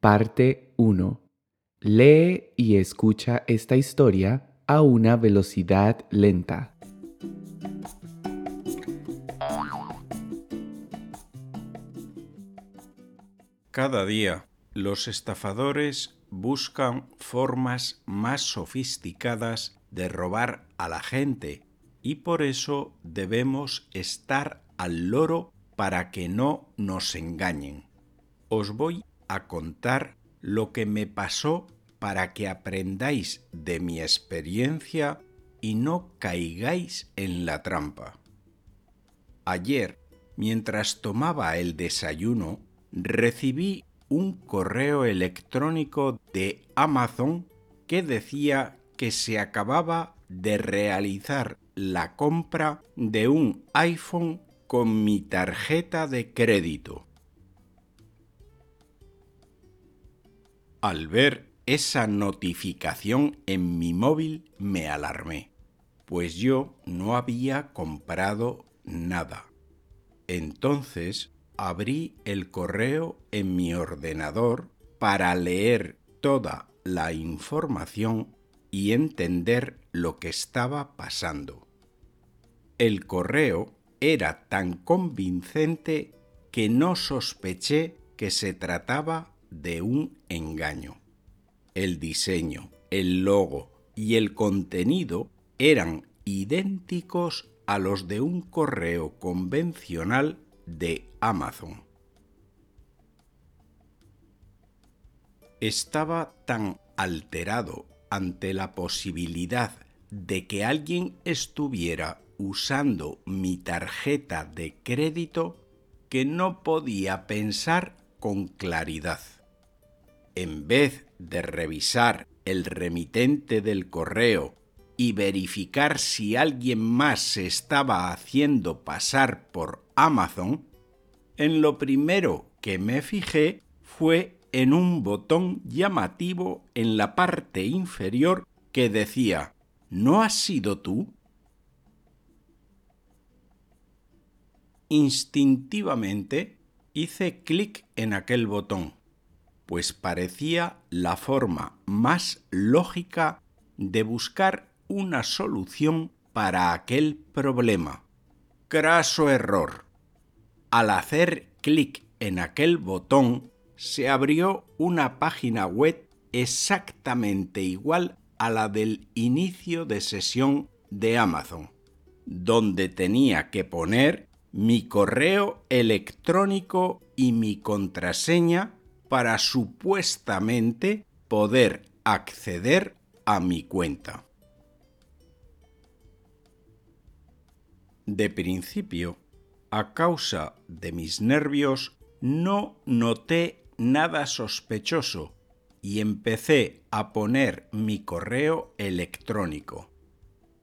Parte 1. Lee y escucha esta historia a una velocidad lenta. Cada día los estafadores buscan formas más sofisticadas de robar a la gente y por eso debemos estar al loro para que no nos engañen. Os voy a contar lo que me pasó para que aprendáis de mi experiencia y no caigáis en la trampa. Ayer, mientras tomaba el desayuno, recibí un correo electrónico de Amazon que decía que se acababa de realizar la compra de un iPhone con mi tarjeta de crédito. Al ver esa notificación en mi móvil me alarmé, pues yo no había comprado nada. Entonces abrí el correo en mi ordenador para leer toda la información y entender lo que estaba pasando. El correo era tan convincente que no sospeché que se trataba de un engaño. El diseño, el logo y el contenido eran idénticos a los de un correo convencional de Amazon. Estaba tan alterado ante la posibilidad de que alguien estuviera usando mi tarjeta de crédito que no podía pensar con claridad en vez de revisar el remitente del correo y verificar si alguien más se estaba haciendo pasar por Amazon, en lo primero que me fijé fue en un botón llamativo en la parte inferior que decía ¿No has sido tú? Instintivamente hice clic en aquel botón pues parecía la forma más lógica de buscar una solución para aquel problema. Craso error. Al hacer clic en aquel botón, se abrió una página web exactamente igual a la del inicio de sesión de Amazon, donde tenía que poner mi correo electrónico y mi contraseña para supuestamente poder acceder a mi cuenta. De principio, a causa de mis nervios, no noté nada sospechoso y empecé a poner mi correo electrónico.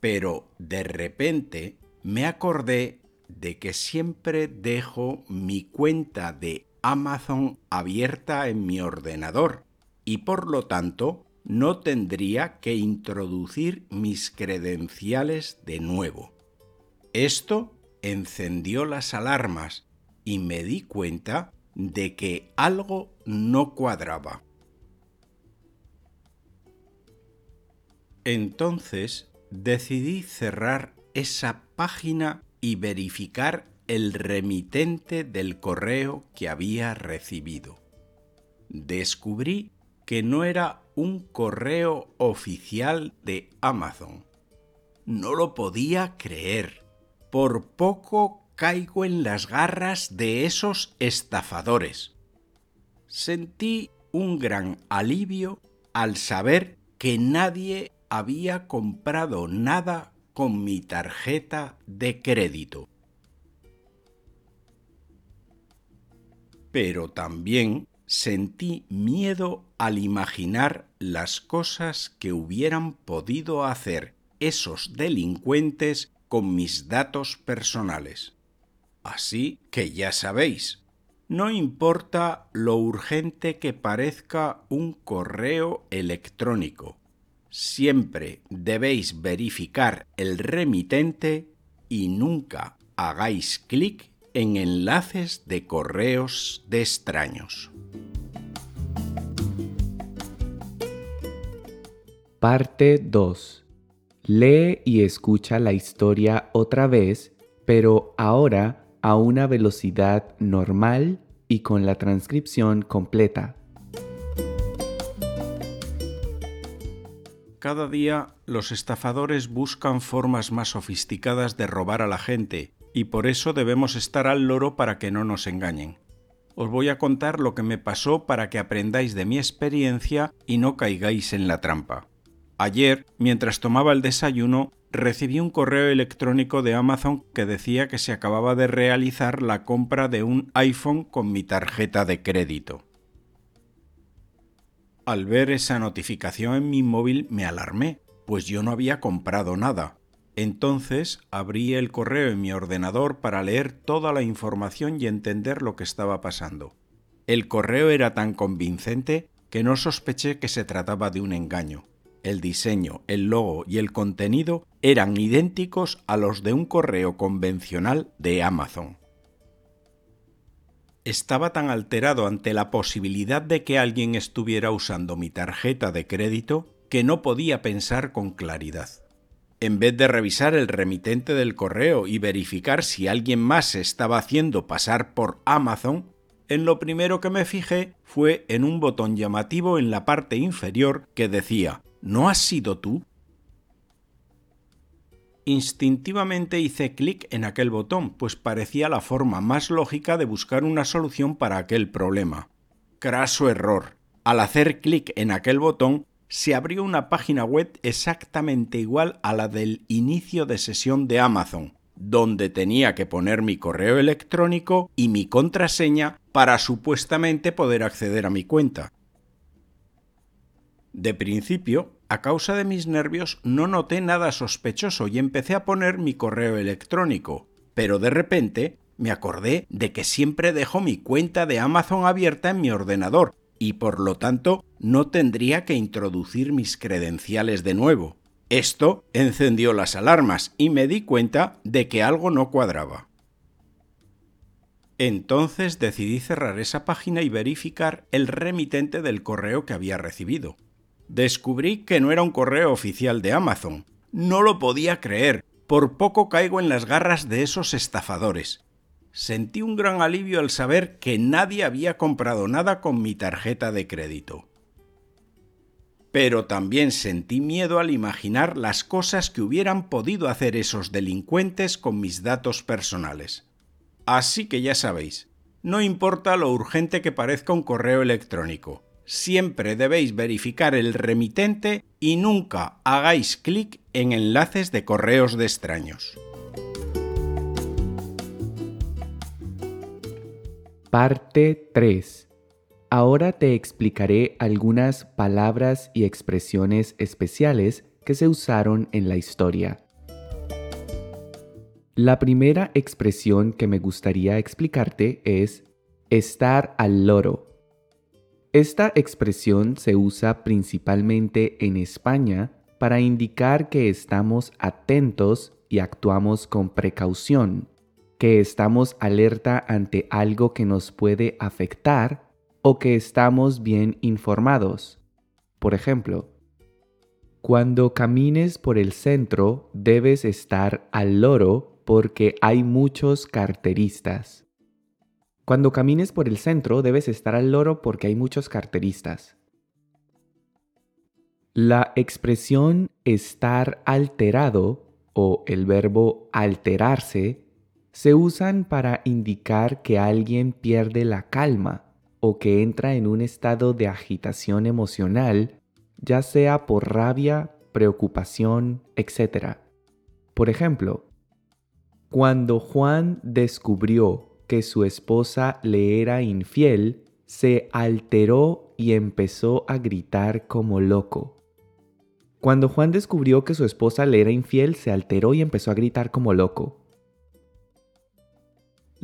Pero de repente me acordé de que siempre dejo mi cuenta de Amazon abierta en mi ordenador y por lo tanto no tendría que introducir mis credenciales de nuevo. Esto encendió las alarmas y me di cuenta de que algo no cuadraba. Entonces decidí cerrar esa página y verificar el remitente del correo que había recibido. Descubrí que no era un correo oficial de Amazon. No lo podía creer. Por poco caigo en las garras de esos estafadores. Sentí un gran alivio al saber que nadie había comprado nada con mi tarjeta de crédito. Pero también sentí miedo al imaginar las cosas que hubieran podido hacer esos delincuentes con mis datos personales. Así que ya sabéis, no importa lo urgente que parezca un correo electrónico, siempre debéis verificar el remitente y nunca hagáis clic en enlaces de correos de extraños. Parte 2. Lee y escucha la historia otra vez, pero ahora a una velocidad normal y con la transcripción completa. Cada día los estafadores buscan formas más sofisticadas de robar a la gente y por eso debemos estar al loro para que no nos engañen. Os voy a contar lo que me pasó para que aprendáis de mi experiencia y no caigáis en la trampa. Ayer, mientras tomaba el desayuno, recibí un correo electrónico de Amazon que decía que se acababa de realizar la compra de un iPhone con mi tarjeta de crédito. Al ver esa notificación en mi móvil me alarmé, pues yo no había comprado nada. Entonces abrí el correo en mi ordenador para leer toda la información y entender lo que estaba pasando. El correo era tan convincente que no sospeché que se trataba de un engaño. El diseño, el logo y el contenido eran idénticos a los de un correo convencional de Amazon. Estaba tan alterado ante la posibilidad de que alguien estuviera usando mi tarjeta de crédito que no podía pensar con claridad. En vez de revisar el remitente del correo y verificar si alguien más se estaba haciendo pasar por Amazon, en lo primero que me fijé fue en un botón llamativo en la parte inferior que decía ¿No has sido tú? Instintivamente hice clic en aquel botón, pues parecía la forma más lógica de buscar una solución para aquel problema. Craso error. Al hacer clic en aquel botón, se abrió una página web exactamente igual a la del inicio de sesión de Amazon, donde tenía que poner mi correo electrónico y mi contraseña para supuestamente poder acceder a mi cuenta. De principio, a causa de mis nervios no noté nada sospechoso y empecé a poner mi correo electrónico, pero de repente me acordé de que siempre dejo mi cuenta de Amazon abierta en mi ordenador y por lo tanto no tendría que introducir mis credenciales de nuevo. Esto encendió las alarmas y me di cuenta de que algo no cuadraba. Entonces decidí cerrar esa página y verificar el remitente del correo que había recibido descubrí que no era un correo oficial de Amazon. No lo podía creer. Por poco caigo en las garras de esos estafadores. Sentí un gran alivio al saber que nadie había comprado nada con mi tarjeta de crédito. Pero también sentí miedo al imaginar las cosas que hubieran podido hacer esos delincuentes con mis datos personales. Así que ya sabéis, no importa lo urgente que parezca un correo electrónico, siempre debéis verificar el remitente y nunca hagáis clic en enlaces de correos de extraños. Parte 3. Ahora te explicaré algunas palabras y expresiones especiales que se usaron en la historia. La primera expresión que me gustaría explicarte es estar al loro esta expresión se usa principalmente en España para indicar que estamos atentos y actuamos con precaución, que estamos alerta ante algo que nos puede afectar o que estamos bien informados. Por ejemplo, cuando camines por el centro debes estar al loro porque hay muchos carteristas. Cuando camines por el centro debes estar al loro porque hay muchos carteristas. La expresión estar alterado o el verbo alterarse se usan para indicar que alguien pierde la calma o que entra en un estado de agitación emocional, ya sea por rabia, preocupación, etc. Por ejemplo, cuando Juan descubrió que su esposa le era infiel, se alteró y empezó a gritar como loco. Cuando Juan descubrió que su esposa le era infiel, se alteró y empezó a gritar como loco.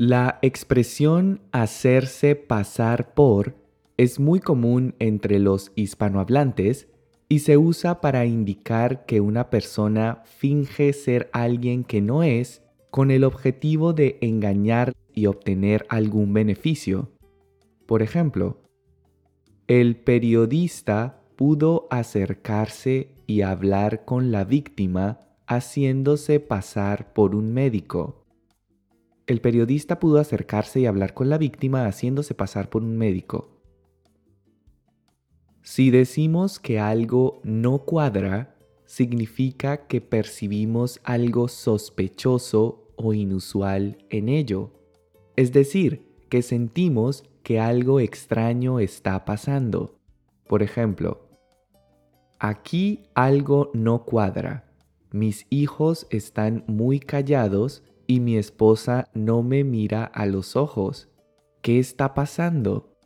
La expresión hacerse pasar por es muy común entre los hispanohablantes y se usa para indicar que una persona finge ser alguien que no es con el objetivo de engañar y obtener algún beneficio. Por ejemplo, el periodista pudo acercarse y hablar con la víctima haciéndose pasar por un médico. El periodista pudo acercarse y hablar con la víctima haciéndose pasar por un médico. Si decimos que algo no cuadra, significa que percibimos algo sospechoso o inusual en ello. Es decir, que sentimos que algo extraño está pasando. Por ejemplo, aquí algo no cuadra. Mis hijos están muy callados y mi esposa no me mira a los ojos. ¿Qué está pasando?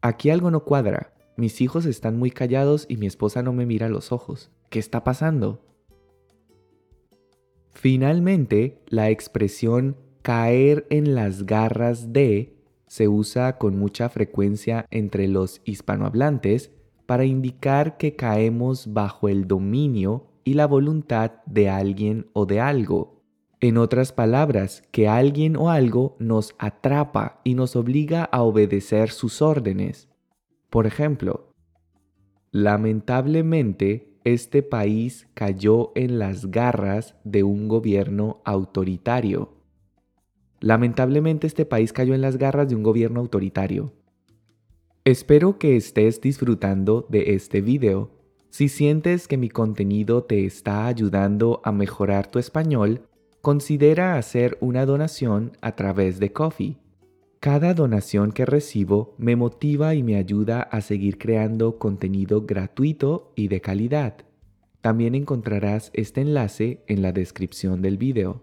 Aquí algo no cuadra. Mis hijos están muy callados y mi esposa no me mira a los ojos. ¿Qué está pasando? Finalmente, la expresión caer en las garras de se usa con mucha frecuencia entre los hispanohablantes para indicar que caemos bajo el dominio y la voluntad de alguien o de algo. En otras palabras, que alguien o algo nos atrapa y nos obliga a obedecer sus órdenes. Por ejemplo, lamentablemente este país cayó en las garras de un gobierno autoritario. Lamentablemente este país cayó en las garras de un gobierno autoritario. Espero que estés disfrutando de este video. Si sientes que mi contenido te está ayudando a mejorar tu español, considera hacer una donación a través de Coffee. Cada donación que recibo me motiva y me ayuda a seguir creando contenido gratuito y de calidad. También encontrarás este enlace en la descripción del video.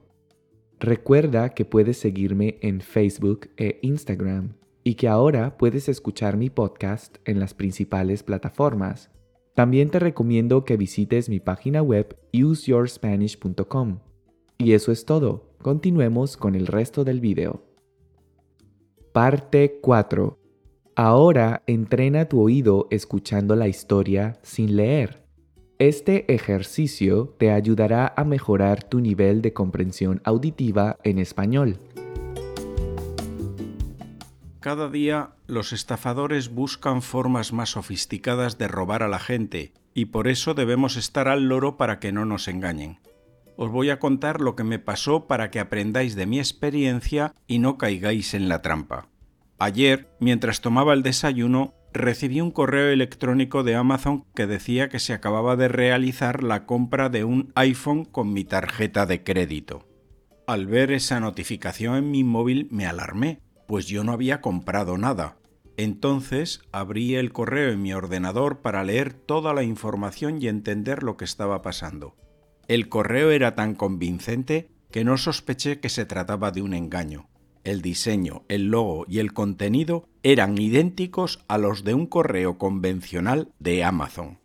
Recuerda que puedes seguirme en Facebook e Instagram y que ahora puedes escuchar mi podcast en las principales plataformas. También te recomiendo que visites mi página web useyourspanish.com. Y eso es todo. Continuemos con el resto del video. Parte 4. Ahora entrena tu oído escuchando la historia sin leer. Este ejercicio te ayudará a mejorar tu nivel de comprensión auditiva en español. Cada día los estafadores buscan formas más sofisticadas de robar a la gente y por eso debemos estar al loro para que no nos engañen. Os voy a contar lo que me pasó para que aprendáis de mi experiencia y no caigáis en la trampa. Ayer, mientras tomaba el desayuno, recibí un correo electrónico de Amazon que decía que se acababa de realizar la compra de un iPhone con mi tarjeta de crédito. Al ver esa notificación en mi móvil me alarmé, pues yo no había comprado nada. Entonces abrí el correo en mi ordenador para leer toda la información y entender lo que estaba pasando. El correo era tan convincente que no sospeché que se trataba de un engaño. El diseño, el logo y el contenido eran idénticos a los de un correo convencional de Amazon.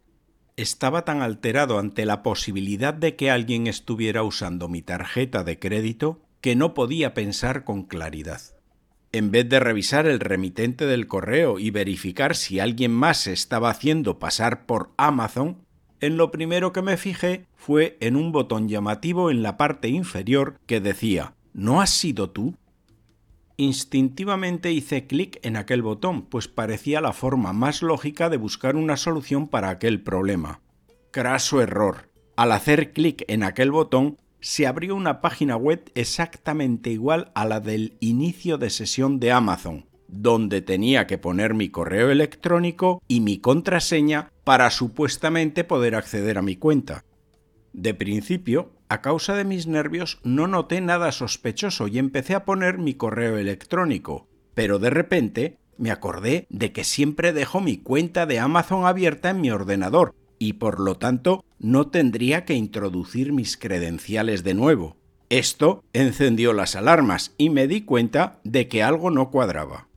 Estaba tan alterado ante la posibilidad de que alguien estuviera usando mi tarjeta de crédito que no podía pensar con claridad. En vez de revisar el remitente del correo y verificar si alguien más se estaba haciendo pasar por Amazon, en lo primero que me fijé fue en un botón llamativo en la parte inferior que decía ¿No has sido tú? Instintivamente hice clic en aquel botón, pues parecía la forma más lógica de buscar una solución para aquel problema. Craso error. Al hacer clic en aquel botón, se abrió una página web exactamente igual a la del inicio de sesión de Amazon, donde tenía que poner mi correo electrónico y mi contraseña para supuestamente poder acceder a mi cuenta. De principio, a causa de mis nervios, no noté nada sospechoso y empecé a poner mi correo electrónico, pero de repente me acordé de que siempre dejo mi cuenta de Amazon abierta en mi ordenador y por lo tanto no tendría que introducir mis credenciales de nuevo. Esto encendió las alarmas y me di cuenta de que algo no cuadraba.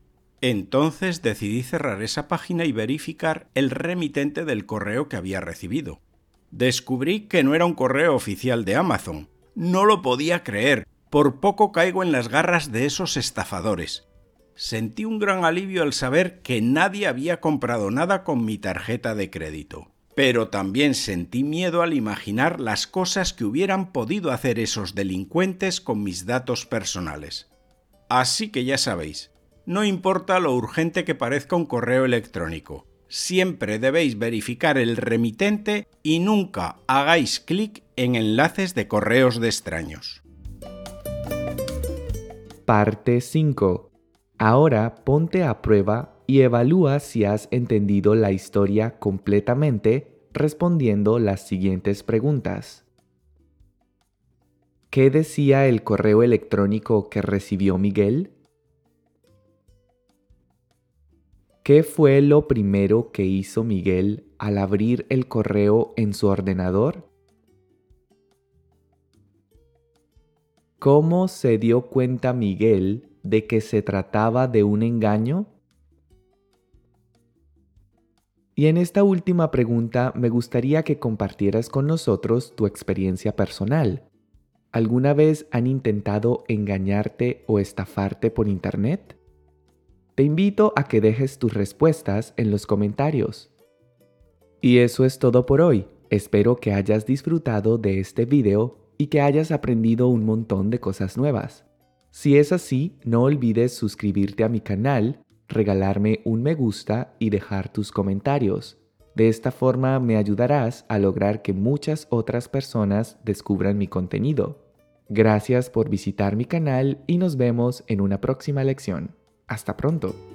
Entonces decidí cerrar esa página y verificar el remitente del correo que había recibido. Descubrí que no era un correo oficial de Amazon. No lo podía creer. Por poco caigo en las garras de esos estafadores. Sentí un gran alivio al saber que nadie había comprado nada con mi tarjeta de crédito. Pero también sentí miedo al imaginar las cosas que hubieran podido hacer esos delincuentes con mis datos personales. Así que ya sabéis, no importa lo urgente que parezca un correo electrónico. siempre debéis verificar el remitente y nunca hagáis clic en enlaces de correos de extraños. Parte 5. Ahora ponte a prueba y evalúa si has entendido la historia completamente respondiendo las siguientes preguntas. ¿Qué decía el correo electrónico que recibió Miguel? ¿Qué fue lo primero que hizo Miguel al abrir el correo en su ordenador? ¿Cómo se dio cuenta Miguel de que se trataba de un engaño? Y en esta última pregunta me gustaría que compartieras con nosotros tu experiencia personal. ¿Alguna vez han intentado engañarte o estafarte por Internet? Te invito a que dejes tus respuestas en los comentarios. Y eso es todo por hoy. Espero que hayas disfrutado de este video y que hayas aprendido un montón de cosas nuevas. Si es así, no olvides suscribirte a mi canal, regalarme un me gusta y dejar tus comentarios. De esta forma me ayudarás a lograr que muchas otras personas descubran mi contenido. Gracias por visitar mi canal y nos vemos en una próxima lección. Hasta pronto.